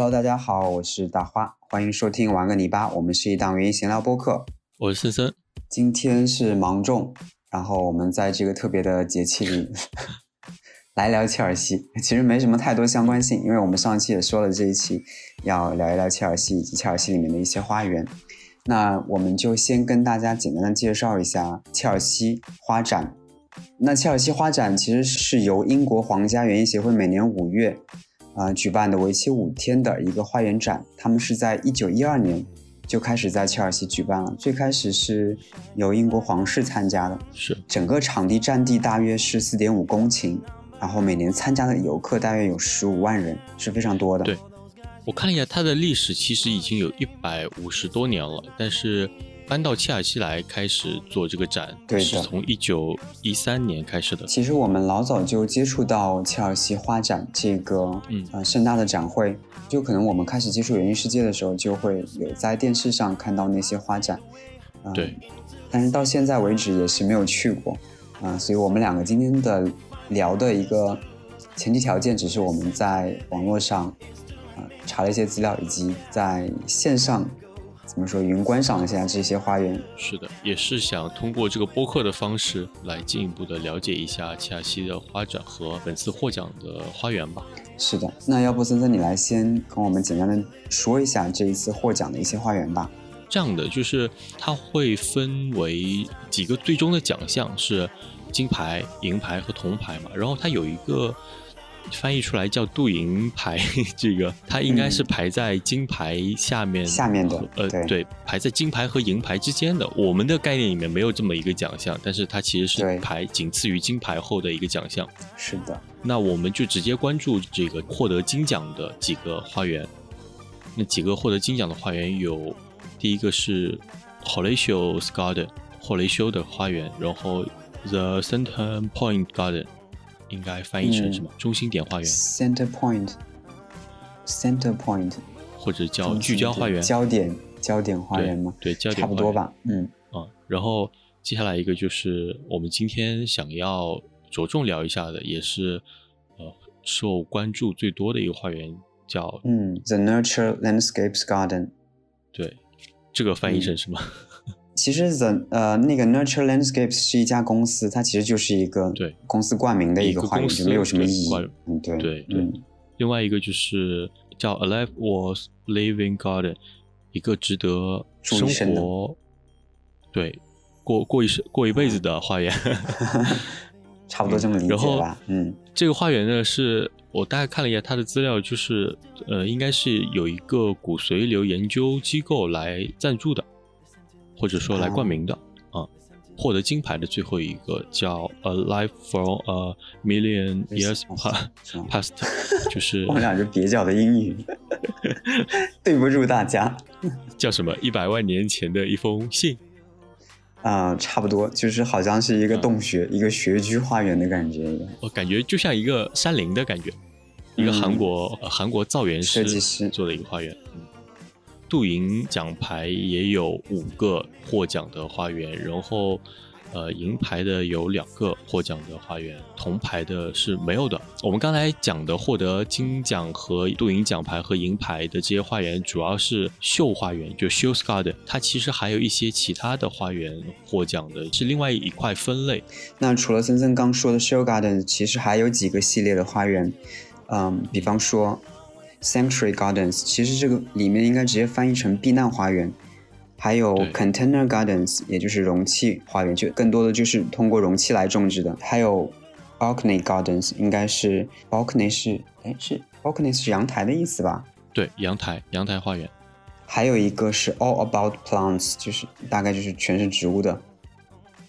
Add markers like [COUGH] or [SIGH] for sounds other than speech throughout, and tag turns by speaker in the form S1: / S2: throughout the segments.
S1: Hello，大家好，我是大花，欢迎收听玩个泥巴。我们是一档园艺闲聊播客。
S2: 我是森森，
S1: 今天是芒种，然后我们在这个特别的节气里 [LAUGHS] 来聊切尔西。其实没什么太多相关性，因为我们上期也说了，这一期要聊一聊切尔西以及切尔西里面的一些花园。那我们就先跟大家简单的介绍一下切尔西花展。那切尔西花展其实是由英国皇家园艺协会每年五月啊举办的为期五天的一个花园展。他们是在一九一二年就开始在切尔西举办了，最开始是由英国皇室参加的，
S2: 是
S1: 整个场地占地大约是四点五公顷，然后每年参加的游客大约有十五万人，是非常多的。
S2: 对我看了一下，它的历史其实已经有一百五十多年了，但是搬到切尔西来开始做这个展，是从一九一三年开始的。
S1: 其实我们老早就接触到切尔西花展这个
S2: 嗯
S1: 呃盛大的展会，就可能我们开始接触园艺世界的时候，就会有在电视上看到那些花展，嗯
S2: 对，
S1: 但是到现在为止也是没有去过，啊、所以我们两个今天的聊的一个前提条件，只是我们在网络上啊、查了一些资料，以及在线上怎么说云观赏一下这些花园，
S2: 是的，也是想通过这个播客的方式来进一步的了解一下切尔西的花展和本次获奖的花园吧。
S1: 是的，那要不森森你来先跟我们简单的说一下这一次获奖的一些花园吧。
S2: 这样的就是它会分为几个最终的奖项是金牌、银牌和铜牌嘛，然后它有一个翻译出来叫镀银牌，[LAUGHS] 这个它应该是排在金牌下面、
S1: 下面的
S2: 呃
S1: 对
S2: 对，排在金牌和银牌之间的。我们的概念里面没有这么一个奖项，但是它其实是排仅次于金牌后的一个奖项。
S1: 是的，
S2: 那我们就直接关注这个获得金奖的几个花园。那几个获得金奖的花园有，第一个是 Horatio's Garden，霍雷修的花园，然后 The Center Point Garden，应该翻译成什么？中心点花园
S1: ，Center Point，Center Point，
S2: 或者叫聚焦花园，
S1: 焦点焦点花园吗？
S2: 对，焦点花园
S1: 差不多吧。嗯，
S2: 啊。然后接下来一个就是我们今天想要着重聊一下的，也是呃受关注最多的一个花园，叫
S1: 嗯，The Nurture Landscapes Garden。
S2: 对，这个翻译
S1: 嗯
S2: 成什么？
S1: 其实 The 呃那个 Nurture Landscapes 是一家公司，它其实就是一个
S2: 对
S1: 公司冠名的一个花园，没有什么
S2: 对
S1: 意义。嗯，对
S2: 对对
S1: 嗯
S2: 另外一个就是叫 Alive Was Living Garden，一个值得生活，对，过过一生过一辈子的花园。[LAUGHS]
S1: 差不多这么理
S2: 然后
S1: 解吧。嗯，
S2: 这个花园呢，是我大概看了一下它的资料，就是呃，应该是有一个骨髓瘤研究机构来赞助的，或者说来冠名的啊。获得金牌的最后一个叫 A Life from a Million Years [LAUGHS] Past，[LAUGHS] 就是
S1: 我们俩是蹩脚的英语，[LAUGHS] 对不住大家。
S2: 叫什么一百万年前的一封信。
S1: 啊、差不多，就是好像是一个
S2: 嗯
S1: 洞穴、一个穴居花园的感觉一样。
S2: 我感觉就像一个山林的感觉，一个韩国、呃韩国造园
S1: 师设计
S2: 师
S1: 师
S2: 做的一个花园。镀银奖牌也有五个获奖的花园，然后呃银牌的有两个获奖的花园，铜牌的是没有的。我们刚才讲的获得金奖和镀银奖牌和银牌的这些花园，主要是秀花园，就 Show Garden。它其实还有一些其他的花园获奖的，是另外一块分类。
S1: 那除了森森刚说的 Show Garden，其实还有几个系列的花园，嗯，比方说 Sanctuary Gardens，其实这个里面应该直接翻译成避难花园。还有 Container Gardens，也就是容器花园，就更多的就是通过容器来种植的。还有 Balcony Gardens，应该是 Balcony 是哎是 Balcony 是阳台的意思吧？
S2: 对，阳台阳台花园。
S1: 还有一个是 All About Plants，就是大概就是全是植物的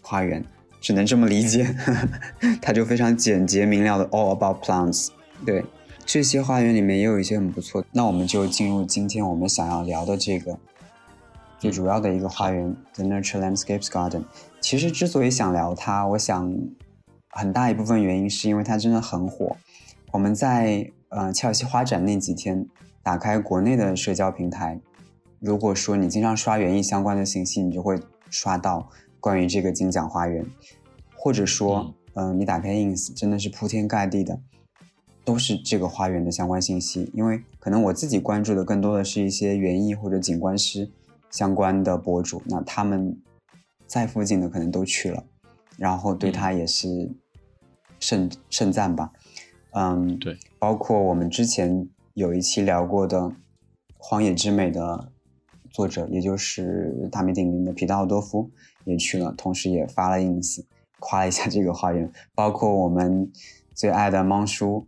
S1: 花园，只能这么理解。[LAUGHS] 它就非常简洁明了的 All About Plants。对，这些花园里面也有一些很不错。那我们就进入今天我们想要聊的这个最主要的一个花园 The Nurture Landscapes Garden。其实之所以想聊它，我想很大一部分原因是因为它真的很火。我们在呃切尔西花展那几天，打开国内的社交平台，如果说你经常刷园艺相关的信息，你就会刷到关于这个金奖花园，或者说，嗯、呃，你打开 ins，真的是铺天盖地的都是这个花园的相关信息。因为可能我自己关注的更多的是一些园艺或者景观师相关的博主，那他们在附近的可能都去了，然后对他也是盛盛赞吧。嗯，
S2: 对，
S1: 包括我们之前有一期聊过的《荒野之美》的作者，也就是大名鼎鼎的皮特奥多夫也去了，同时也发了 ins 夸了一下这个花园。包括我们最爱的猫叔，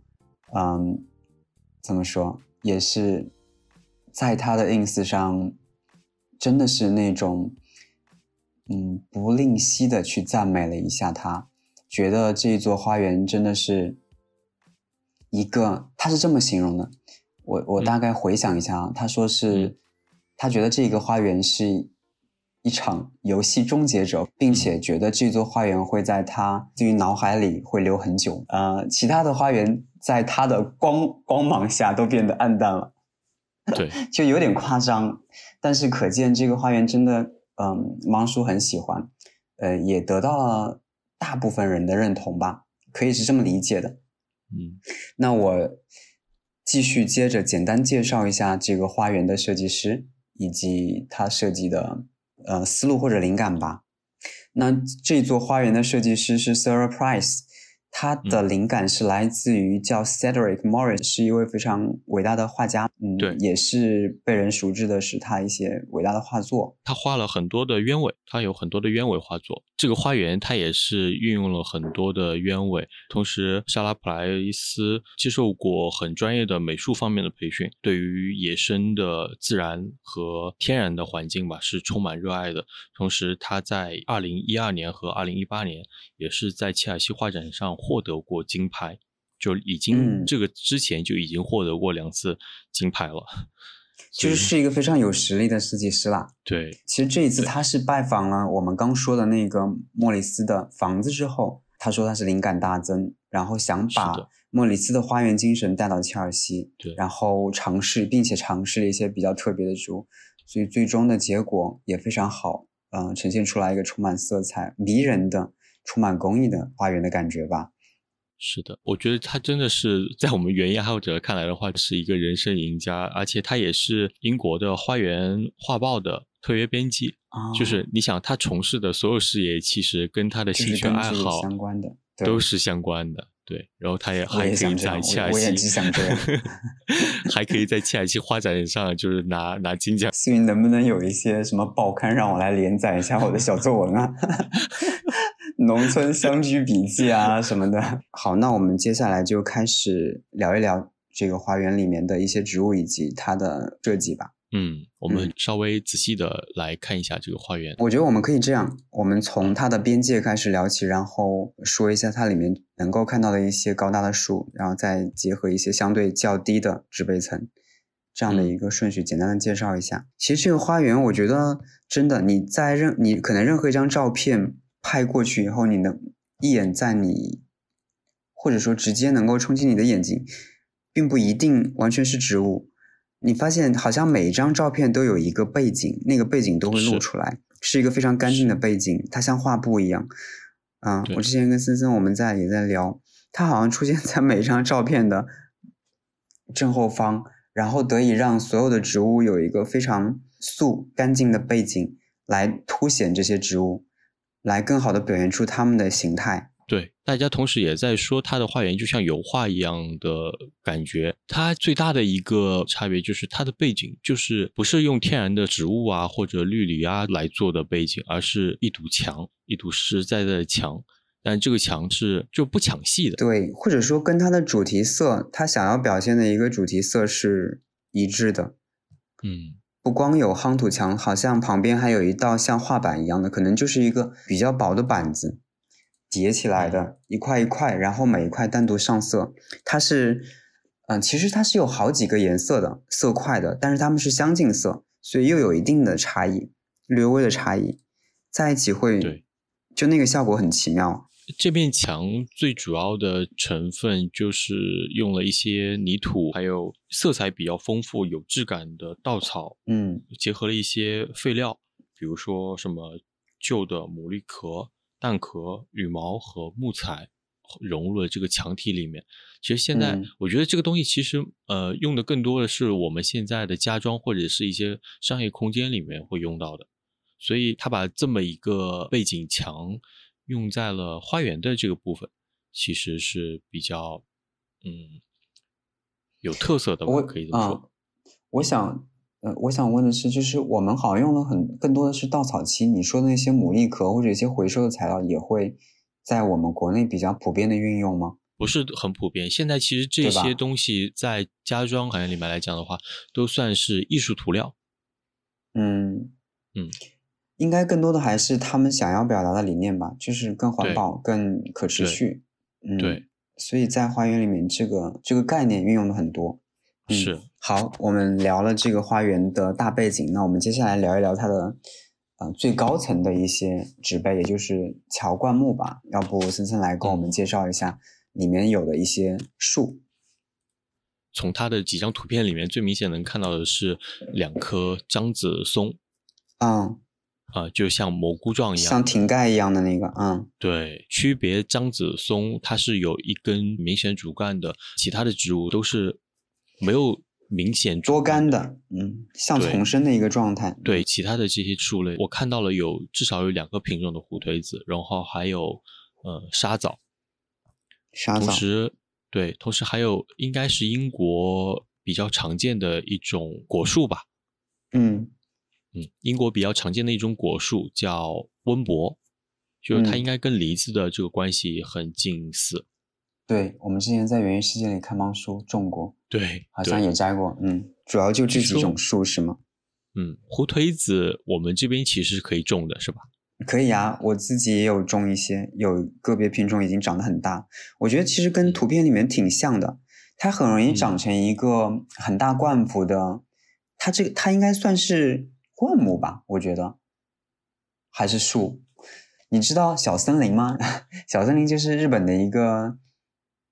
S1: 嗯，怎么说，也是在他的 ins 上，真的是那种，嗯，不吝惜的去赞美了一下他，觉得这座花园真的是。一个，他是这么形容的，我我大概回想一下啊，他说是，他觉得这个花园是一场游戏终结者，并且觉得这座花园会在他对于脑海里会留很久。呃，其他的花园在他的光光芒下都变得暗淡了，
S2: 对，[LAUGHS]
S1: 就有点夸张。但是可见这个花园真的，嗯，芒叔很喜欢，呃，也得到了大部分人的认同吧，可以是这么理解的。
S2: 嗯，
S1: 那我继续接着简单介绍一下这个花园的设计师以及他设计的呃思路或者灵感吧。那这座花园的设计师是 Sarah Price。他的灵感是来自于叫 Cedric Morris，是一位非常伟大的画家，嗯，
S2: 对，
S1: 也是被人熟知的是他一些伟大的画作。
S2: 他画了很多的鸢尾，他有很多的鸢尾画作。这个花园他也是运用了很多的鸢尾，同时莎拉普莱斯接受过很专业的美术方面的培训，对于野生的自然和天然的环境吧是充满热爱的。同时他在二零一二年和二零一八年也是在切尔西画展上。获得过金牌，就已经这个之前就已经获得过两次金牌了，
S1: 就是是一个非常有实力的设计师啦。
S2: 对，
S1: 其实这一次他是拜访了我们刚说的那个莫里斯的房子之后，他说他是灵感大增，然后想把莫里斯的花园精神带到切尔西，
S2: 对，
S1: 然后尝试并且尝试了一些比较特别的植物，所以最终的结果也非常好，嗯，呈现出来一个充满色彩、迷人的、充满工艺的花园的感觉吧。
S2: 是的，我觉得他真的是在我们园艺爱好者看来的话，是一个人生赢家，而且他也是英国的花园画报的特约编辑。就是你想，他从事的所有事业，其实跟他的兴趣爱好
S1: 相关的，
S2: 都是相关的。对，然后他也还可以在切尔西，
S1: 我也只想这样，[LAUGHS]
S2: 还可以在切尔西画展上就是拿拿金奖。
S1: 思云能不能有一些什么报刊让我来连载一下我的小作文啊？[LAUGHS] 农村乡居笔记啊什么的。好，那我们接下来就开始聊一聊这个花园里面的一些植物以及它的设计吧。
S2: 嗯，我们稍微仔细的来看一下这个花园。
S1: 我觉得我们可以这样，我们从它的边界开始聊起，然后说一下它里面能够看到的一些高大的树，然后再结合一些相对较低的植被层，这样的一个顺序，简单的介绍一下。其实这个花园，我觉得真的你在任你可能任何一张照片拍过去以后，你能一眼在你，或者说直接能够冲击你的眼睛，并不一定完全是植物。你发现好像每一张照片都有一个背景，那个背景都会露出来，是一个非常干净的背景，它像画布一样。啊，我之前跟森森我们在也在聊，它好像出现在每一张照片的正后方，然后得以让所有的植物有一个非常素干净的背景来凸显这些植物，来更好的表现出它们的形态。
S2: 对，大家同时也在说它的花园就像油画一样的感觉。它最大的一个差别就是它的背景就是不是用天然的植物啊或者绿篱啊来做的背景，而是一堵墙，一堵实实在在的墙。但这个墙是就不抢戏的。
S1: 对，或者说跟它的主题色，它想要表现的一个主题色是一致的。
S2: 嗯，
S1: 不光有夯土墙，好像旁边还有一道像画板一样的，可能就是一个比较薄的板子。叠起来的一块一块，然后每一块单独上色。它是，嗯，其实它是有好几个颜色的色块的，但是它们是相近色，所以又有一定的差异，略微的差异，在一起会，就那个效果很奇妙。
S2: 这面墙最主要的成分就是用了一些泥土，还有色彩比较丰富、有质感的稻草，
S1: 嗯，
S2: 结合了一些废料，比如说什么旧的牡蛎壳。蛋壳、羽毛和木材融入了这个墙体里面。其实现在
S1: 嗯
S2: 我觉得这个东西其实呃用的更多的是我们现在的家装或者是一些商业空间里面会用到的，所以他把这么一个背景墙用在了花园的这个部分，其实是比较嗯有特色的吧，
S1: 我
S2: 可以这么说。
S1: 啊，我想，呃，我想问的是，就是我们好像用了很更多的是稻草漆，你说的那些牡蛎壳或者一些回收的材料，也会在我们国内比较普遍的运用吗？
S2: 不是很普遍。现在其实这些东西在家装行业里面来讲的话，都算是艺术涂料。
S1: 嗯
S2: 嗯，
S1: 应该更多的还是他们想要表达的理念吧，就是更环保、更可持续。嗯，
S2: 对，
S1: 所以在花园里面，这个这个概念运用的很多。嗯
S2: 是
S1: 好，我们聊了这个花园的大背景，那我们接下来聊一聊它的呃最高层的一些植被，也就是乔灌木吧。要不森森来跟我们介绍一下里面有的一些树？
S2: 从它的几张图片里面，最明显能看到的是两棵樟子松
S1: 嗯，
S2: 啊、就像蘑菇状一样。
S1: 像瓶盖一样的那个，嗯。
S2: 对，区别樟子松，它是有一根明显主干的，其他的植物都是没有明显主
S1: 多
S2: 干
S1: 干的，嗯，像丛生的一个状态。
S2: 对，其他的这些树类，我看到了有至少有两个品种的虎腿子，然后还有呃沙枣，
S1: 沙枣，
S2: 同时对，同时还有应该是英国比较常见的一种果树吧，
S1: 嗯
S2: 嗯，英国比较常见的一种果树叫温柏，就是它
S1: 嗯
S2: 应该跟梨子的这个关系很近似，
S1: 对，我们之前在园艺世界里看帮书种过，
S2: 对，
S1: 好像也摘过，嗯，主要就这几种树是吗？
S2: 嗯，胡颓子我们这边其实是可以种的，是吧？
S1: 可以啊，我自己也有种一些，有个别品种已经长得很大。我觉得其实跟图片里面挺像的，它很容易长
S2: 嗯
S1: 成一个很大灌幅的。它这个它应该算是灌木吧？我觉得还是树。你知道小森林吗？[LAUGHS] 小森林就是日本的一个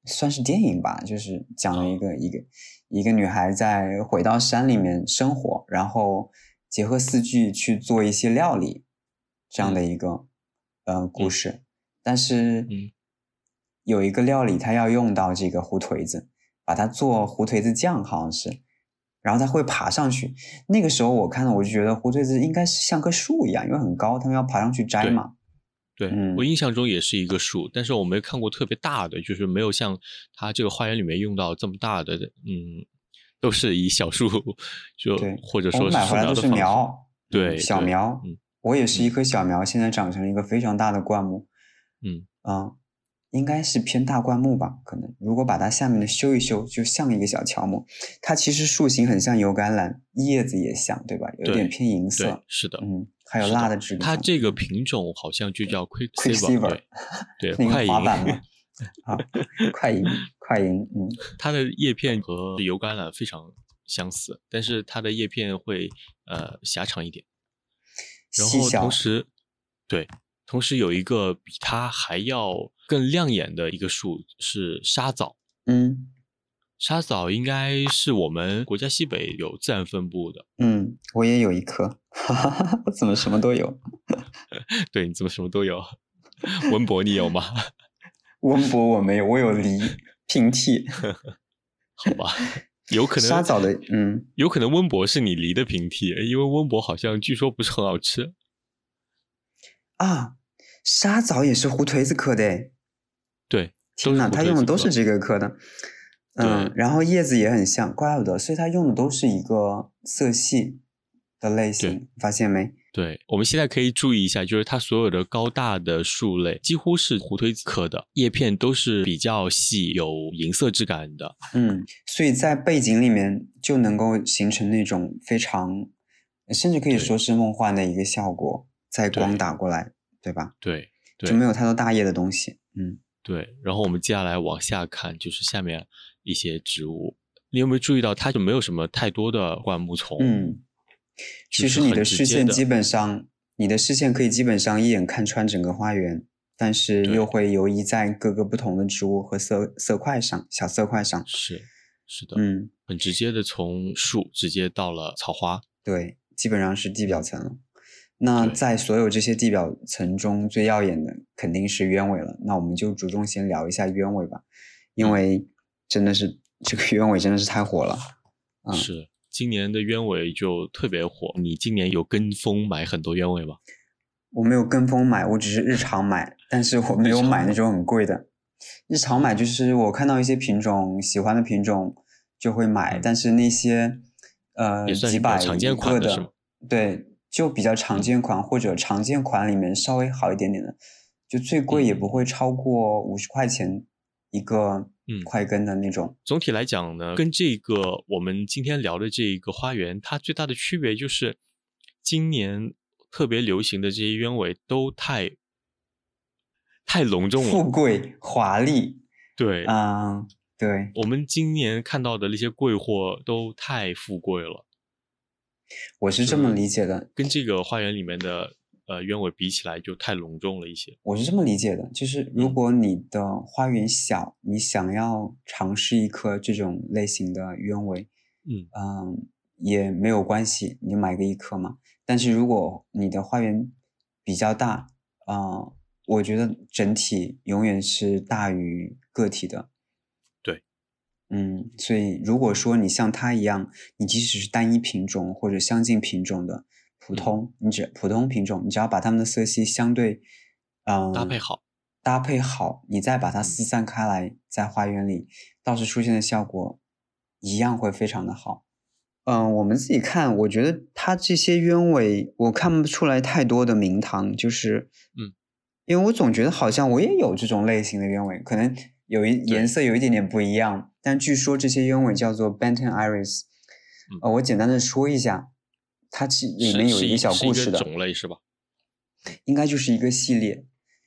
S1: 算是电影吧，就是讲了一个一个一个女孩在回到山里面生活，然后结合四季去做一些料理，这样的一个、呃故事。但是
S2: 嗯
S1: 有一个料理，它要用到这个胡颓子，把它做胡颓子酱，好像是。然后它会爬上去。那个时候我看到，我就觉得胡颓子应该是像棵树一样，因为很高，他们要爬上去摘嘛。
S2: 对、
S1: 嗯
S2: 我印象中也是一个树，但是我没看过特别大的，就是没有像它这个花园里面用到这么大的，嗯，都是以小树就或者说是
S1: 买回来都是
S2: 苗对
S1: 嗯小苗。
S2: 嗯
S1: 我也是一棵小苗，现在长成了一个非常大的灌木。
S2: 嗯
S1: 啊、应该是偏大灌木吧？可能如果把它下面的修一修，就像一个小乔木。它其实树形很像油橄榄，叶子也像，对吧？有点偏银色，，
S2: 是的，
S1: 嗯，还有
S2: 是
S1: 辣的质感。
S2: 它这个品种好像就叫
S1: Quicksilver
S2: Quicksilver，对快银，
S1: 嘛，[LAUGHS] 啊，快银，快银，嗯，
S2: 它的叶片和油橄榄非常相似，但是它的叶片会呃狭长一点。然后
S1: 细小
S2: 同，时，对，同时有一个比它还要更亮眼的一个树是沙枣。
S1: 嗯
S2: 沙枣应该是我们国家西北有自然分布的，
S1: 嗯，我也有一棵，哈哈哈，我怎么什么都有？[LAUGHS]
S2: 对，你怎么什么都有？温博你有吗？[LAUGHS]
S1: 温博我没有，我有梨平替。[LAUGHS]
S2: 好吧，有可能
S1: 沙枣的，嗯，
S2: 有可能温博是你梨的平替，因为温博好像据说不是很好吃。
S1: 啊，沙枣也是胡颓子科的诶，
S2: 对，
S1: 天呐，
S2: 哪，
S1: 它用的都是这个科的，嗯，然后叶子也很像，怪不得，所以它用的都是一个色系的类型，发现没？
S2: 对，我们现在可以注意一下，就是它所有的高大的树类几乎是胡推子科的，叶片都是比较细，有银色质感的。
S1: 嗯，所以在背景里面就能够形成那种非常，甚至可以说是梦幻的一个效果，在光打过来，对吧？
S2: 对对
S1: 就没有太多大叶的东西，嗯。
S2: 对，然后我们接下来往下看，就是下面一些植物，你有没有注意到它就没有什么太多的灌木丛？
S1: 嗯，其实你的视线基本上，你的视线可以基本上一眼看穿整个花园，但是又会游移在各个不同的植物和色色块上，小色块上。
S2: 是是的，
S1: 嗯，
S2: 很直接的从树直接到了草花。
S1: 对，基本上是地表层了。那在所有这些地表层中最耀眼的肯定是鸢尾了。那我们就着重先聊一下鸢尾吧，因
S2: 嗯
S1: 为真的是这个鸢尾真的是太火了。嗯
S2: 是今年的鸢尾就特别火。你今年有跟风买很多鸢尾吗？
S1: 我没有跟风买，我只是日常买，但是我没有买那种很贵的。日常买就是我看到一些品种喜欢的品种就会买，
S2: 嗯
S1: 但是那些呃几百
S2: 常见
S1: 一个
S2: 款的
S1: 对，就比较常见款、或者常见款里面稍微好一点点的，就最贵也不会超过五十块钱一个
S2: 嗯。
S1: 快根的那种。
S2: 总体来讲呢，跟这个我们今天聊的这一个花园，它最大的区别就是，今年特别流行的这些鸢尾都太太隆重了。
S1: 富贵华丽，
S2: 对，
S1: 嗯，对，
S2: 我们今年看到的那些贵货都太富贵了，
S1: 我是这么理解的。
S2: 跟这个花园里面的呃鸢尾比起来就太隆重了一些。
S1: 我是这么理解的，就是如
S2: 嗯
S1: 果你的花园小，你想要尝试一颗这种类型的鸢尾，
S2: 嗯
S1: 嗯，也没有关系，你就买个一颗嘛。但是如果你的花园比较大，啊、我觉得整体永远是大于个体的。
S2: 对，
S1: 嗯，所以如果说你像它一样，你即使是单一品种或者相近品种的普通，你只普通品种，你只要把它们的色系相对，嗯、
S2: 搭配好，
S1: 搭配好，你再把它
S2: 嗯。
S1: 四散开来，在花园里到时出现的效果一样会非常的好。嗯、我们自己看，我觉得它这些鸢尾，我看不出来太多的名堂，就是，
S2: 嗯，
S1: 因为我总觉得好像我也有这种类型的鸢尾，可能有一颜色有一点点不一样，但据说这些鸢尾叫做 Benton Iris，
S2: 嗯
S1: 呃，我简单的说一下，它其里面有一个小故事的，
S2: 种类是吧？
S1: 应该就是一个系列，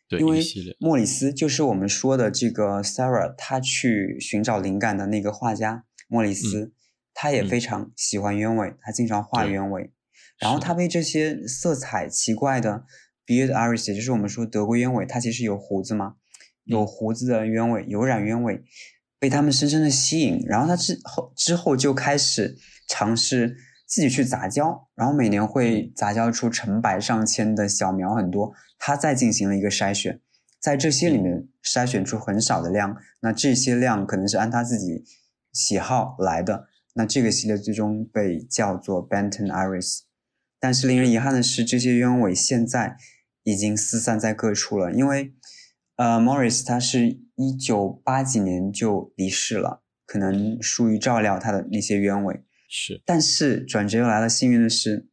S2: 对，
S1: 因为。莫里斯就是我们说的这个 Sarah，他去寻找灵感的那个画家莫里斯，他也
S2: 嗯
S1: 非常喜欢鸢尾，他经常画鸢尾，然后他被这些色彩奇怪的 beard iris，也就是我们说德国鸢尾，它其实有胡子嘛，有
S2: 嗯。
S1: 胡子的鸢尾，有染鸢尾，被他们深深的吸引，然后他之后之后就开始尝试自己去杂交，然后每年会杂交出成百上千的小苗很多，他再进行了一个筛选，在这些里面筛选出很少的量，那这些量可能是按他自己喜好来的，那这个系列最终被叫做 Benton Iris。但是令人遗憾的是，这些鸢尾现在已经四散在各处了，因为呃，Morris 他是一九八几年就离世了，可能疏于照料他的那些鸢尾。
S2: 是
S1: 但是转折又来了，幸运的是，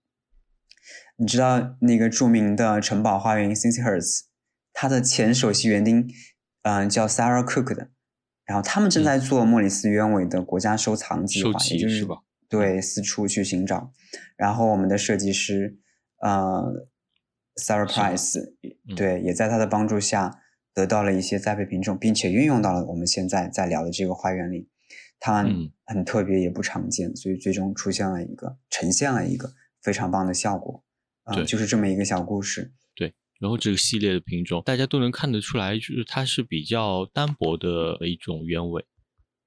S1: 你知道那个著名的城堡花园 Cincy Hertz，它的前首席园丁，嗯、叫 Sarah Cook 的，然后他们正在做莫里斯鸢尾的国家收藏计划，也就是？对，四处去寻找。然后我们的设计师，呃，Sarah Price，
S2: 嗯
S1: 对，也在他的帮助下得到了一些栽培品种，并且运用到了我们现在在聊的这个花园里。它
S2: 嗯
S1: 很特别，也不常见，所以最终出现了一个呈现了一个非常棒的效果。啊、
S2: 对
S1: 就是这么一个小故事。
S2: 对然后这个系列的品种，大家都能看得出来，就是它是比较单薄的一种鸢尾，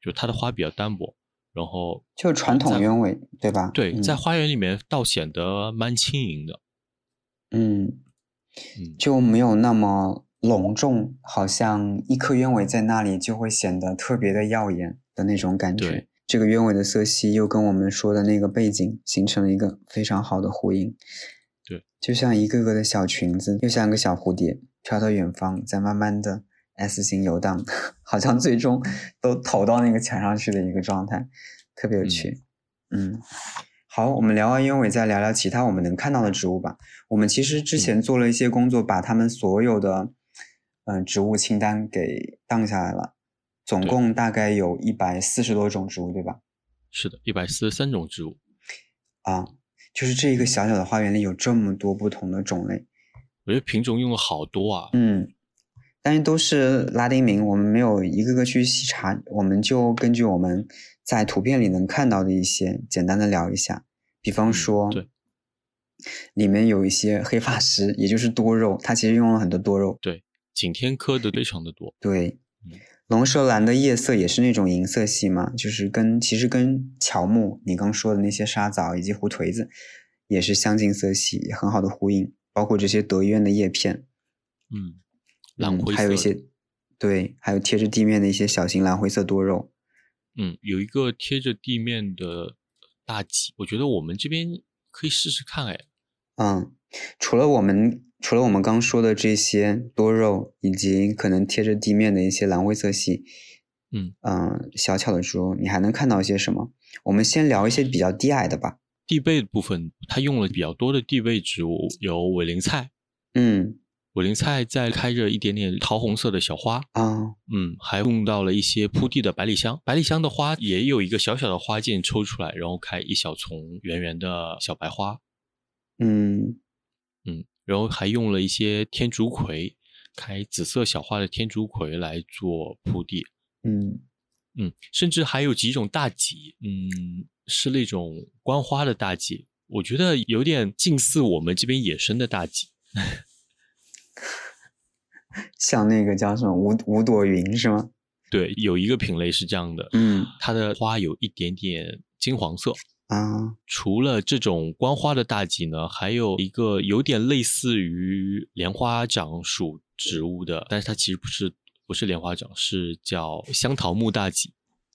S2: 就它的花比较单薄，然后
S1: 就传统鸢尾，对吧？
S2: 对，
S1: 嗯、
S2: 在花园里面倒显得蛮轻盈的。
S1: 嗯，
S2: 嗯，
S1: 就没有那么隆重，好像一颗鸢尾在那里就会显得特别的耀眼的那种感觉
S2: 对。
S1: 这个鸢尾的色系又跟我们说的那个背景形成了一个非常好的呼应。
S2: 对，
S1: 就像一个个的小裙子，又像个小蝴蝶，飘到远方，再慢慢的 S 型游荡，[LAUGHS] 好像最终都投到那个墙上去的一个状态，特别有趣。嗯好，我们聊完鸢尾，再聊聊其他我们能看到的植物吧。我们其实之前做了一些工作，把它们所有的嗯、呃植物清单给荡下来了，总共大概有一百四十多种植物，对吧？
S2: 是的，一百四十三种植物，
S1: 啊，就是这一个小小的花园里有这么多不同的种类，
S2: 我觉得品种用了好多啊。
S1: 嗯，但是都是拉丁名，我们没有一个个去细查，我们就根据我们在图片里能看到的一些简单的聊一下，比方
S2: 嗯
S1: 说，
S2: 对，
S1: 里面有一些黑发石，也就是多肉，它其实用了很多多肉，
S2: 景天科的非常的多。
S1: 对
S2: 嗯，
S1: 龙舌兰的叶色也是那种银色系嘛，就是跟其实跟乔木你刚说的那些沙枣以及胡颓子也是相近色系，也很好的呼应。包括这些德院的叶片，
S2: 嗯，蓝灰色、
S1: 还有一些对，还有贴着地面的一些小型蓝灰色多肉。
S2: 嗯，有一个贴着地面的大戟，我觉得我们这边可以试试看，哎。
S1: 嗯，除了我们除了我们刚说的这些多肉，以及可能贴着地面的一些蓝灰色系，
S2: 嗯。
S1: 嗯，小巧的植物，你还能看到一些什么？我们先聊一些比较低矮的吧。
S2: 地被部分，它用了比较多的地被植物，有委陵菜，
S1: 嗯，
S2: 委陵菜在开着一点点桃红色的小花，
S1: 啊，
S2: 嗯，还用到了一些铺地的百里香，百里香的花也有一个小小的花茎抽出来，然后开一小丛圆圆的小白花，
S1: 嗯。
S2: 嗯，然后还用了一些天竺葵，开紫色小花的天竺葵来做铺地，
S1: 嗯
S2: 嗯，甚至还有几种大戟，嗯，是那种观花的大戟，我觉得有点近似我们这边野生的大戟。[LAUGHS]
S1: 像那个叫什么五五朵云是吗？
S2: 对，有一个品类是这样的，
S1: 嗯
S2: 它的花有一点点金黄色。
S1: 啊，
S2: 除了这种观花的大戟呢，还有一个有点类似于莲花掌属植物的，但是它其实不是不是莲花掌，是叫香桃木大戟。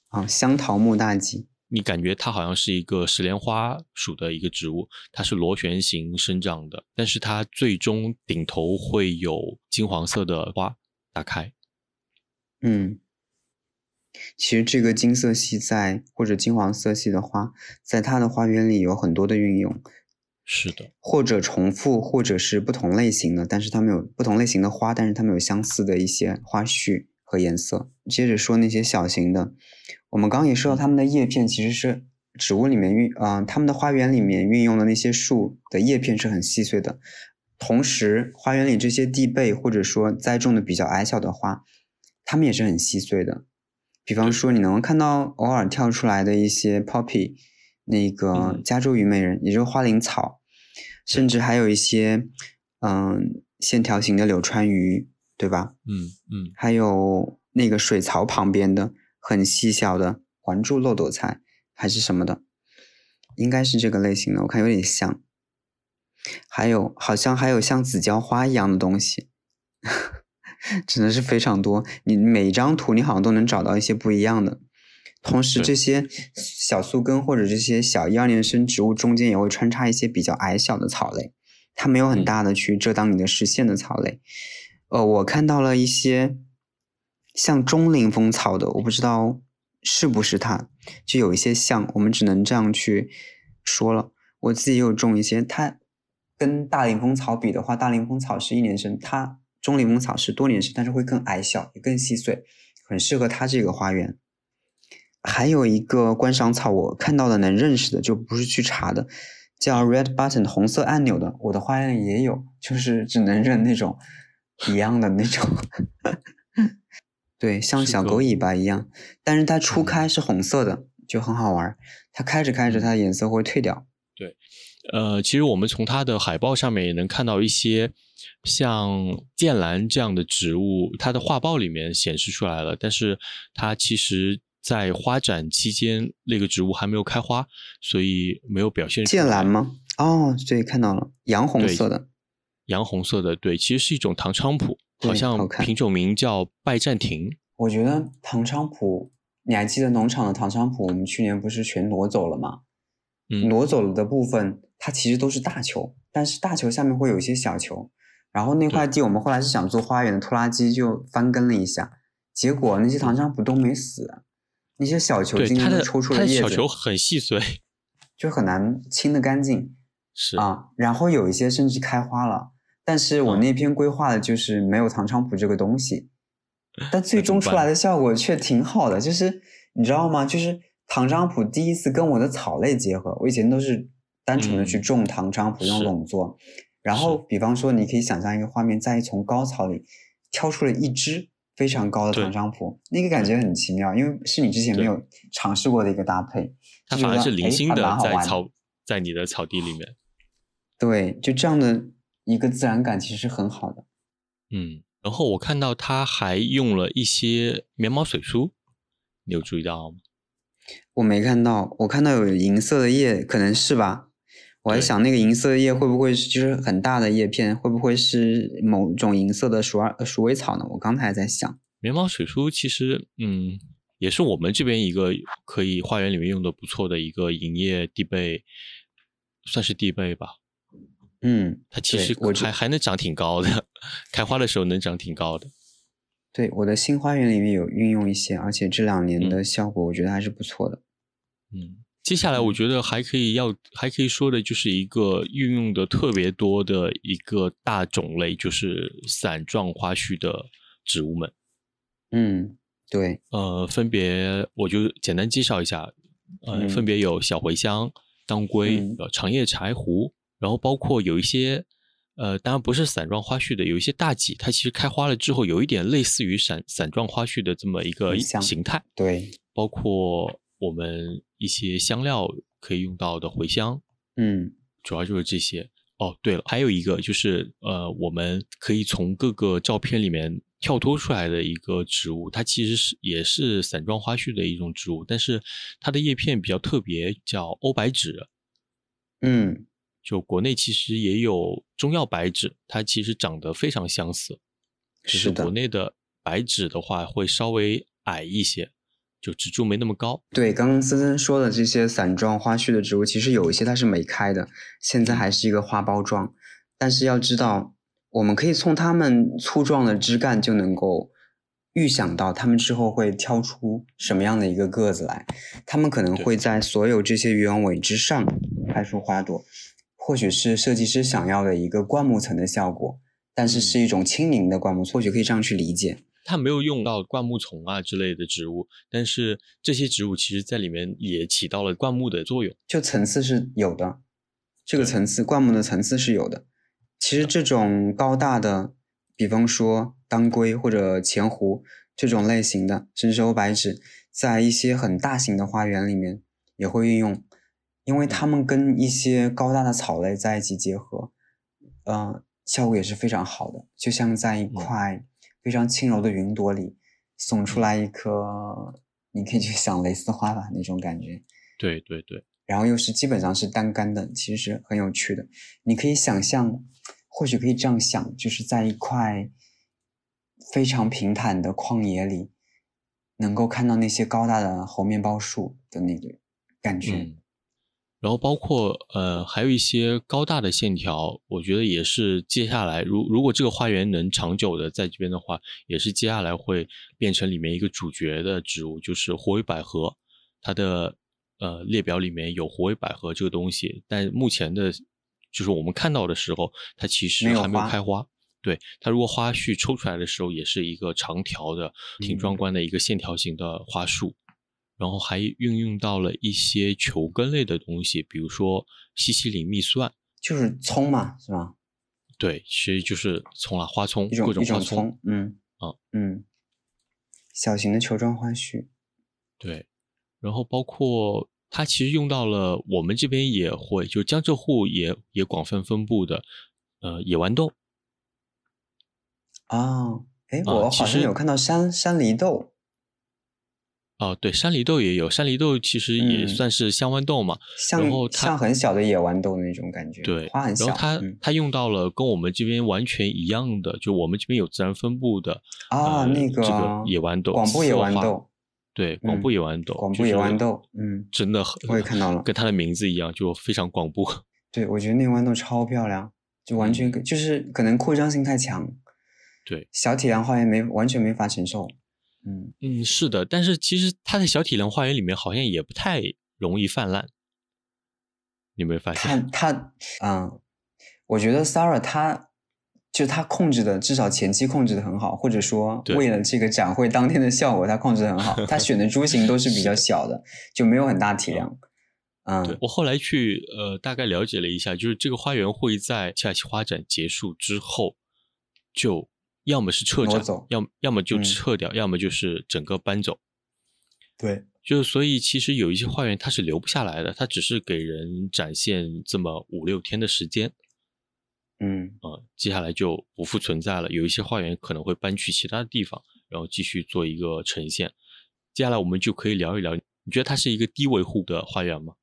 S1: 啊，香桃木大戟，
S2: 你感觉它好像是一个石莲花属的一个植物，它是螺旋形生长的，但是它最终顶头会有金黄色的花打开。
S1: 嗯，其实这个金色系在或者金黄色系的花，在它的花园里有很多的运用，
S2: 是的，
S1: 或者重复，或者是不同类型的，但是它们有不同类型的花，但是它们有相似的一些花序和颜色。接着说那些小型的，我们刚刚也说到它们的叶片其实是植物里面运，啊、它们的花园里面运用的那些树的叶片是很细碎的，同时花园里这些地被或者说栽种的比较矮小的花，它们也是很细碎的。比方说，你能够看到偶尔跳出来的一些 poppy，那个
S2: 嗯
S1: 加州虞美人，也就是花灵草，甚至还有一些嗯线条型的柳川鱼，对吧？
S2: 嗯嗯，
S1: 还有那个水槽旁边的很细小的环柱漏斗菜，还是什么的，应该是这个类型的，我看有点像。还有好像还有像紫椒花一样的东西，真的是非常多。你每一张图你好像都能找到一些不一样的。同时，这些小宿根或者这些小一二年生植物中间也会穿插一些比较矮小的草类，它没有很
S2: 嗯
S1: 大的去遮挡你的视线的草类。呃，我看到了一些像中林风草的，我不知道是不是它，就有一些像，我们只能这样去说了。我自己也有种一些，它跟大林风草比的话，大林风草是一年生，它中领风草是多年生，但是会更矮小，也更细碎，很适合它这个花园。还有一个观赏草，我看到的能认识的，就不是去查的，叫 Red Button 红色按钮的，我的花园里也有，就是只能认那种一样的那种，[LAUGHS] 对，像小狗尾巴一样，但是它初开是红色的，就很好玩。它开着开着，它的颜色会退掉。
S2: 呃，其实我们从它的海报上面也能看到一些像剑兰这样的植物，它的画报里面显示出来了，但是它其实在花展期间那个植物还没有开花，所以没有表现出来
S1: 剑兰？吗？哦，对，看到了，洋红色的。
S2: 洋红色的，对，其实是一种唐菖蒲，好像品种名叫拜占庭。
S1: 我觉得唐菖蒲，你还记得农场的唐菖蒲，我们去年不是全挪走了吗？
S2: 嗯
S1: 挪走了的部分，它其实都是大球，但是大球下面会有一些小球。然后那块地我们后来是想做花园的，拖拉机就翻耕了一下，结果那些唐菖蒲都没死，那些小球
S2: 对，
S1: 今天抽出了叶子，
S2: 小球很细碎，[LAUGHS]
S1: 就很难清的干净。
S2: 是
S1: 啊，然后有一些甚至开花了，但是我
S2: 嗯
S1: 那篇规划的就是没有唐菖蒲这个东西，[LAUGHS] 但最终出来的效果却挺好的，就是你知道吗？就是唐菖蒲第一次跟我的草类结合，我以前都是单纯的去
S2: 嗯
S1: 种唐菖蒲用
S2: 是
S1: 垄作，然后比方说你可以想象一个画面，在一丛高草里挑出了一只非常高的唐菖蒲，那个感觉很奇妙，因为是你之前没有尝试过的一个搭配，
S2: 它反而是零星的在草在你的草地里面。
S1: 对，就这样的一个自然感其实是很好的。
S2: 嗯，然后我看到他还用了一些棉毛水梳，你有注意到吗？
S1: 我没看到，我看到有银色的叶，可能是吧。我还想那个银色的叶会不会是就是很大的叶片，会不会是某种银色的鼠耳鼠尾草呢？我刚才还在想，
S2: 棉毛水苏其实嗯也是我们这边一个可以花园里面用的不错的一个银叶地被，算是地被吧。
S1: 嗯，
S2: 它其实
S1: 我
S2: 还还能长挺高的，[LAUGHS] 开花的时候能长挺高的。
S1: 对，我的新花园里面有运用一些，而且这两年的效果我觉得还是不错的。
S2: 嗯，接下来我觉得还可以要还可以说的就是一个运用的特别多的一个大种类，就是伞状花序的植物们。
S1: 嗯，对，
S2: 呃，分别我就简单介绍一下，呃，分别有小茴香、当归、呃长叶柴胡，然后包括有一些。呃，当然不是伞状花序的，有一些大戟，它其实开花了之后，有一点类似于伞伞状花序的这么一个形态。
S1: 对，
S2: 包括我们一些香料可以用到的茴香，
S1: 嗯，
S2: 主要就是这些。哦，对了，还有一个就是呃，我们可以从各个照片里面跳脱出来的一个植物，它其实是也是伞状花序的一种植物，但是它的叶片比较特别，叫欧白芷。
S1: 嗯。
S2: 就国内其实也有中药白芷，它其实长得非常相似，只
S1: 是
S2: 国内的白芷的话会稍微矮一些，就植株没那么高。
S1: 对，刚刚森森说的这些伞状花序的植物，其实有一些它是没开的，现在还是一个花苞状。但是要知道，我们可以从它们粗壮的枝干就能够预想到它们之后会挑出什么样的一个个子来。它们可能会在所有这些鸢尾之上开出花朵。或许是设计师想要的一个灌木层的效果，但是是一种轻盈的灌木，或许可以这样去理解。
S2: 它没有用到灌木丛啊之类的植物，但是这些植物其实在里面也起到了灌木的作用，
S1: 就层次是有的。这个层次，灌木的层次是有的。其实这种高大的，比方说当归或者钱胡这种类型的，甚至欧白芷，在一些很大型的花园里面也会运用。因为它们跟一些高大的草类在一起结合，呃，效果也是非常好的，就像在一块非常轻柔的云朵里耸出来一颗，你可以去想蕾丝花吧那种感觉。
S2: 对对对。
S1: 然后又是基本上是单干的，其实很有趣的。你可以想象，或许可以这样想，就是在一块非常平坦的旷野里，能够看到那些高大的猴面包树的那个感觉。
S2: 然后包括呃，还有一些高大的线条，我觉得也是接下来，如如果这个花园能长久的在这边的话，也是接下来会变成里面一个主角的植物，就是火尾百合。它的呃列表里面有火尾百合这个东西，但目前的，就是我们看到的时候，它其实还没有开花。对它，如果花序抽出来的时候，也是一个长条的、挺壮观的一个线条型的花束。然后还运用到了一些球根类的东西，比如说西西里蜜蒜，
S1: 就是葱嘛，是吧？
S2: 对，其实就是葱啊，花葱，
S1: 各
S2: 种花
S1: 葱。嗯
S2: 啊
S1: 嗯，小型的球状花序。
S2: 对，然后包括它其实用到了我们这边也会，就江浙沪也也广泛分布的，呃，野豌豆。
S1: 啊，哎，我好像有看到山山梨豆。
S2: 哦，对，山梨豆也有，山梨豆其实也算是香豌豆嘛，然后
S1: 像很小的野豌豆那种感觉，
S2: 对，
S1: 花很小。
S2: 然后它它用到了跟我们这边完全一样的，就我们这边有自然分布的
S1: 啊，那个
S2: 这个野豌豆，
S1: 广布野豌豆，
S2: 对，广布野豌豆，
S1: 广布野豌豆，嗯，
S2: 真的很，
S1: 我也看到了，
S2: 跟它的名字一样，就非常广布。[LAUGHS]
S1: 对，我觉得那豌豆超漂亮，就完全就是可能扩张性太强，
S2: 对，
S1: 小体量花园没完全没法承受。嗯
S2: 嗯，是的，但是其实它在小体量花园里面好像也不太容易泛滥，你没发现？
S1: 它它嗯，我觉得 Sarah 他就他控制的至少前期控制的很好，或者说为了这个展会当天的效果，他控制的很好。[LAUGHS] 他选的株型都是比较小的，就没有很大体量。嗯，
S2: 对我后来去呃大概了解了一下，就是这个花园会在夏季花展结束之后就。要么是撤展，要要么就撤掉，要么就是整个搬走。
S1: 对，
S2: 就所以其实有一些花园它是留不下来的，它只是给人展现这么五六天的时间。
S1: 嗯，
S2: 啊，接下来就不复存在了。有一些花园可能会搬去其他的地方，然后继续做一个呈现。接下来我们就可以聊一聊，你觉得它是一个低维护的花园吗？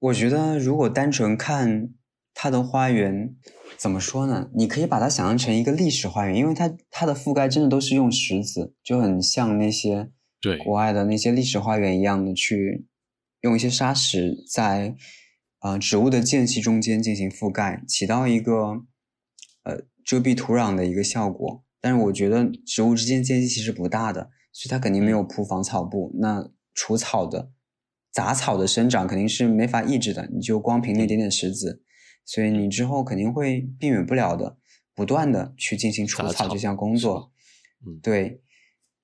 S1: 我觉得如果单纯看它的花园，怎么说呢？你可以把它想象成一个历史花园，因为它它的覆盖真的都是用石子，就很像那些
S2: 对
S1: 国外的那些历史花园一样的去用一些砂石在呃植物的间隙中间进行覆盖，起到一个呃遮蔽土壤的一个效果。但是我觉得植物之间间隙其实不大的，所以它肯定没有铺防草布。那除草的杂草的生长肯定是没法抑制的，你就光凭那点点石子，所以你之后肯定会避免不了的，不断的去进行除
S2: 草
S1: 草这项工作。
S2: 嗯
S1: 对，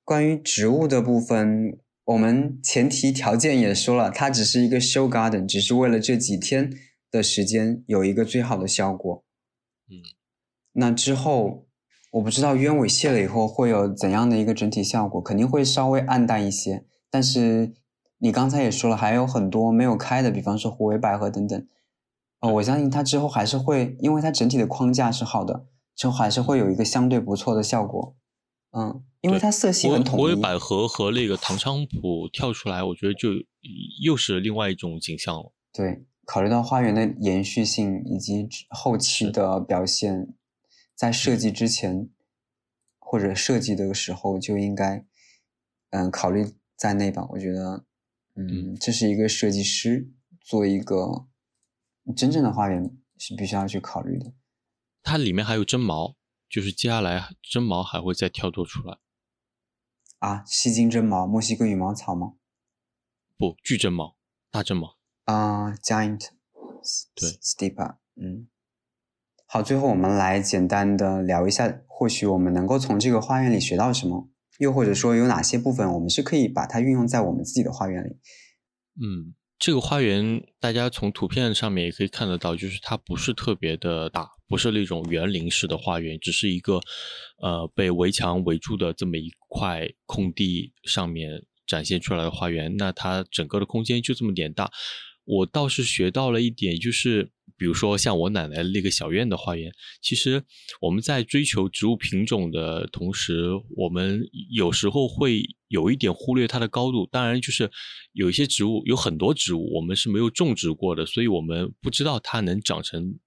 S1: 关于植物的部分，我们前提条件也说了，它只是一个 show garden，只是为了这几天的时间有一个最好的效果。
S2: 嗯，
S1: 那之后我不知道鸢尾谢了以后会有怎样的一个整体效果，肯定会稍微暗淡一些。但是你刚才也说了，还有很多没有开的，比方说虎尾百合等等。哦，我相信它之后还是会，因为它整体的框架是好的，之后还是会有一个相对不错的效果。嗯，因为它色系很统一。
S2: 百合和那个唐菖蒲跳出来，我觉得就又是另外一种景象了。
S1: 对，考虑到花园的延续性以及后期的表现，在设计之前或者设计的时候就应该，嗯，考虑在内吧。我觉得，嗯，这是一个设计师做一个真正的花园是必须要去考虑的。
S2: 它里面还有真毛，就是接下来真毛还会再跳脱出来。
S1: 啊，西京真毛、墨西哥羽毛草吗？
S2: 不，巨真毛，大真毛。
S1: 啊、g i a n t
S2: 对
S1: s t e p a 嗯，好，最后我们来简单的聊一下，或许我们能够从这个花园里学到什么，又或者说有哪些部分我们是可以把它运用在我们自己的花园里。
S2: 嗯，这个花园大家从图片上面也可以看得到，就是它不是特别的大，不是那种园林式的花园，只是一个呃被围墙围住的这么一块空地上面展现出来的花园。那它整个的空间就这么点大。我倒是学到了一点，就是比如说像我奶奶那个小院的花园，其实我们在追求植物品种的同时，我们有时候会有一点忽略它的高度。当然，就是有一些植物，有很多植物我们是没有种植过的，所以我们不知道它能长成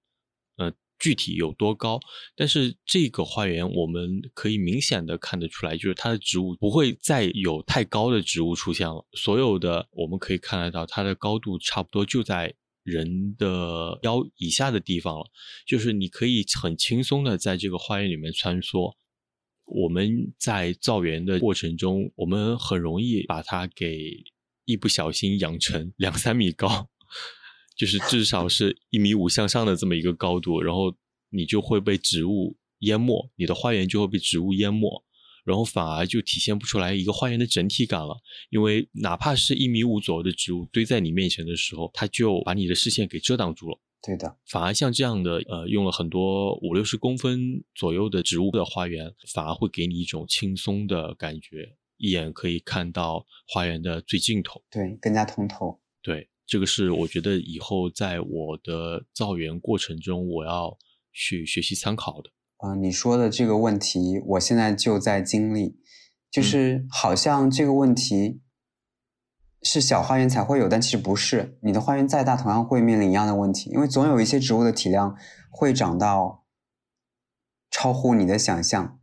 S2: 呃具体有多高。但是这个花园我们可以明显的看得出来，就是它的植物不会再有太高的植物出现了。所有的我们可以看得到，它的高度差不多就在人的腰以下的地方了，就是你可以很轻松的在这个花园里面穿梭。我们在造园的过程中，我们很容易把它给一不小心养成两三米高，[LAUGHS] 就是至少是一米五向上的这么一个高度，然后你就会被植物淹没，你的花园就会被植物淹没，然后反而就体现不出来一个花园的整体感了。因为哪怕是一米五左右的植物堆在你面前的时候，它就把你的视线给遮挡住了。
S1: 对的，
S2: 反而像这样的呃，用了很多五六十公分左右的植物的花园，反而会给你一种轻松的感觉，一眼可以看到花园的最尽头。
S1: 对，更加通透。
S2: 对，这个是我觉得以后在我的造园过程中，我要去学习参考的。
S1: 啊、你说的这个问题，我现在就在经历，就
S2: 嗯
S1: 是好像这个问题是小花园才会有，但其实不是。你的花园再大，同样会面临一样的问题，因为总有一些植物的体量会长到超乎你的想象。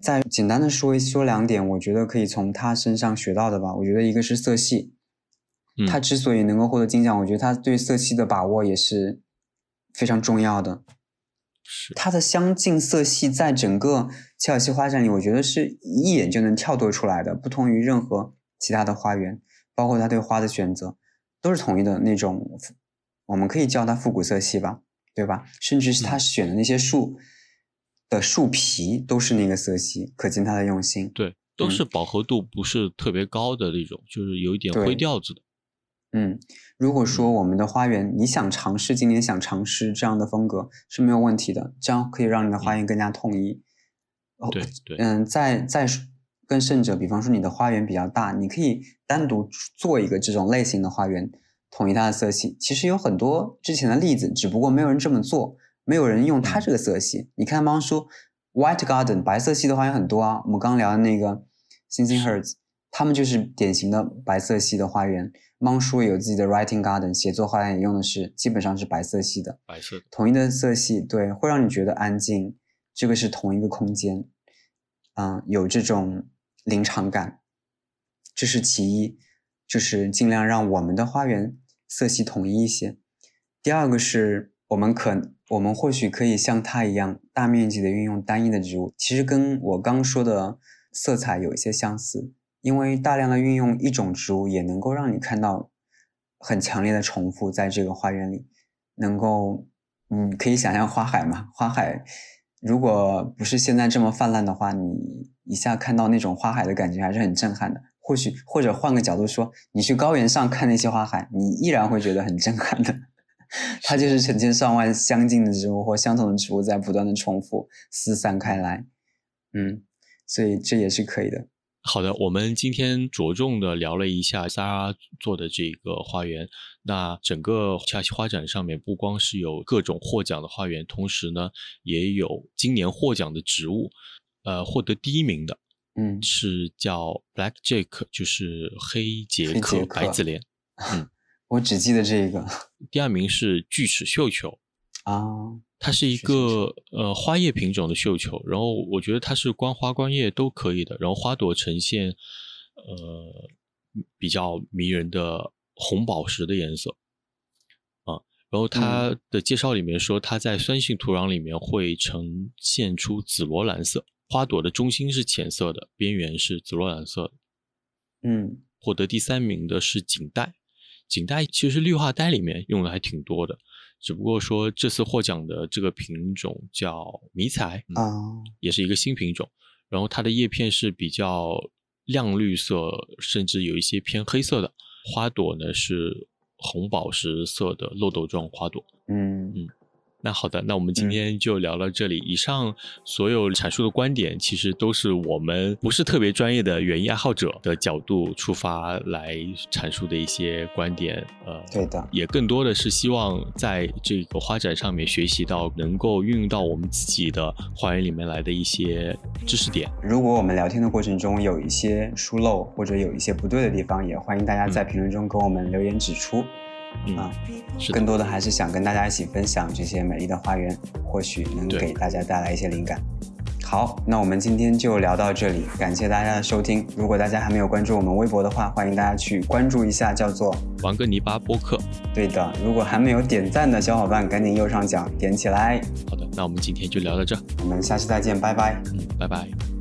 S1: 再简单的说一说两点，我觉得可以从它身上学到的吧。我觉得一个是色系，
S2: 嗯
S1: 它之所以能够获得金奖，我觉得它对色系的把握也是非常重要的。
S2: 是，
S1: 它的相近色系在整个切尔西花展里，我觉得是一眼就能跳脱出来的，不同于任何其他的花园，包括它对花的选择，都是统一的那种，我们可以叫它复古色系吧，对吧？甚至是他选的那些树的树皮都是那个色系，可见他的用心。
S2: 对，都是饱和度不是特别高的那种，就是有一点灰调子的。
S1: 嗯，如果说我们的花园你想尝试，今年想尝试这样的风格是没有问题的，这样可以让你的花园更加统一。哦
S2: 对对，
S1: 嗯，再再说更甚者，比方说你的花园比较大，你可以单独做一个这种类型的花园，统一它的色系。其实有很多之前的例子，只不过没有人这么做，没有人用它这个色系。你看，帮叔 White Garden 白色系的花园很多啊，我们刚刚聊的那个 s i n s i n Herds 他们就是典型的白色系的花园。芒叔有自己的 writing garden，写作花园也用的是基本上是白色系的，
S2: 白色
S1: 统一的色系，对，会让你觉得安静。这个是同一个空间，嗯，有这种临场感，这是其一，就是尽量让我们的花园色系统一一些。第二个是我们可，我们或许可以像它一样，大面积的运用单一的植物，其实跟我刚说的色彩有一些相似。因为大量的运用一种植物，也能够让你看到很强烈的重复，在这个花园里，能够，嗯，可以想象花海嘛？花海如果不是现在这么泛滥的话，你一下看到那种花海的感觉还是很震撼的。或许或者换个角度说，你去高原上看那些花海，你依然会觉得很震撼的。[LAUGHS] 它就是成千上万相近的植物或相同的植物在不断的重复四散开来，嗯，所以这也是可以的。
S2: 好的，我们今天着重的聊了一下 Zara 做的这个花园。那整个夏季花展上面不光是有各种获奖的花园，同时呢也有今年获奖的植物。呃，获得第一名的，
S1: 嗯，
S2: 是叫 Black Jack，就是黑杰克白子莲。[LAUGHS] 嗯，
S1: 我只记得这个。
S2: 第二名是锯齿绣球。
S1: 啊。
S2: 它是一个呃花叶品种的绣球，然后我觉得它是观花观叶都可以的，然后花朵呈现呃比较迷人的红宝石的颜色啊，然后它的介绍里面说它在酸性土壤里面会呈现出紫罗兰色，花朵的中心是浅色的，边缘是紫罗兰色的。
S1: 嗯，
S2: 获得第三名的是锦带，锦带其实绿化带里面用的还挺多的。只不过说这次获奖的这个品种叫迷彩
S1: 啊，
S2: 也是一个新品种。然后它的叶片是比较亮绿色，甚至有一些偏黑色的。花朵呢是红宝石色的漏斗状花朵。
S1: 嗯
S2: 嗯。那好的，那我们今天就聊到这里。以上所有阐述的观点，其实都是我们不是特别专业的园艺爱好者的角度出发来阐述的一些观点。呃，
S1: 对的，
S2: 也更多的是希望在这个花展上面学习到，能够运用到我们自己的花园里面来的一些知识点。
S1: 如果我们聊天的过程中有一些疏漏或者有一些不对的地方，也欢迎大家在评论中给我们留言指出。啊，更多的还是想跟大家一起分享这些美丽的花园，或许能给大家带来一些灵感。好，那我们今天就聊到这里，感谢大家的收听。如果大家还没有关注我们微博的话，欢迎大家去关注一下，叫做“
S2: 玩个泥巴播客”。
S1: 对的，如果还没有点赞的小伙伴，赶紧右上角点起来。
S2: 好的，那我们今天就聊到这，
S1: 我们下期再见，拜拜。
S2: 嗯，拜拜。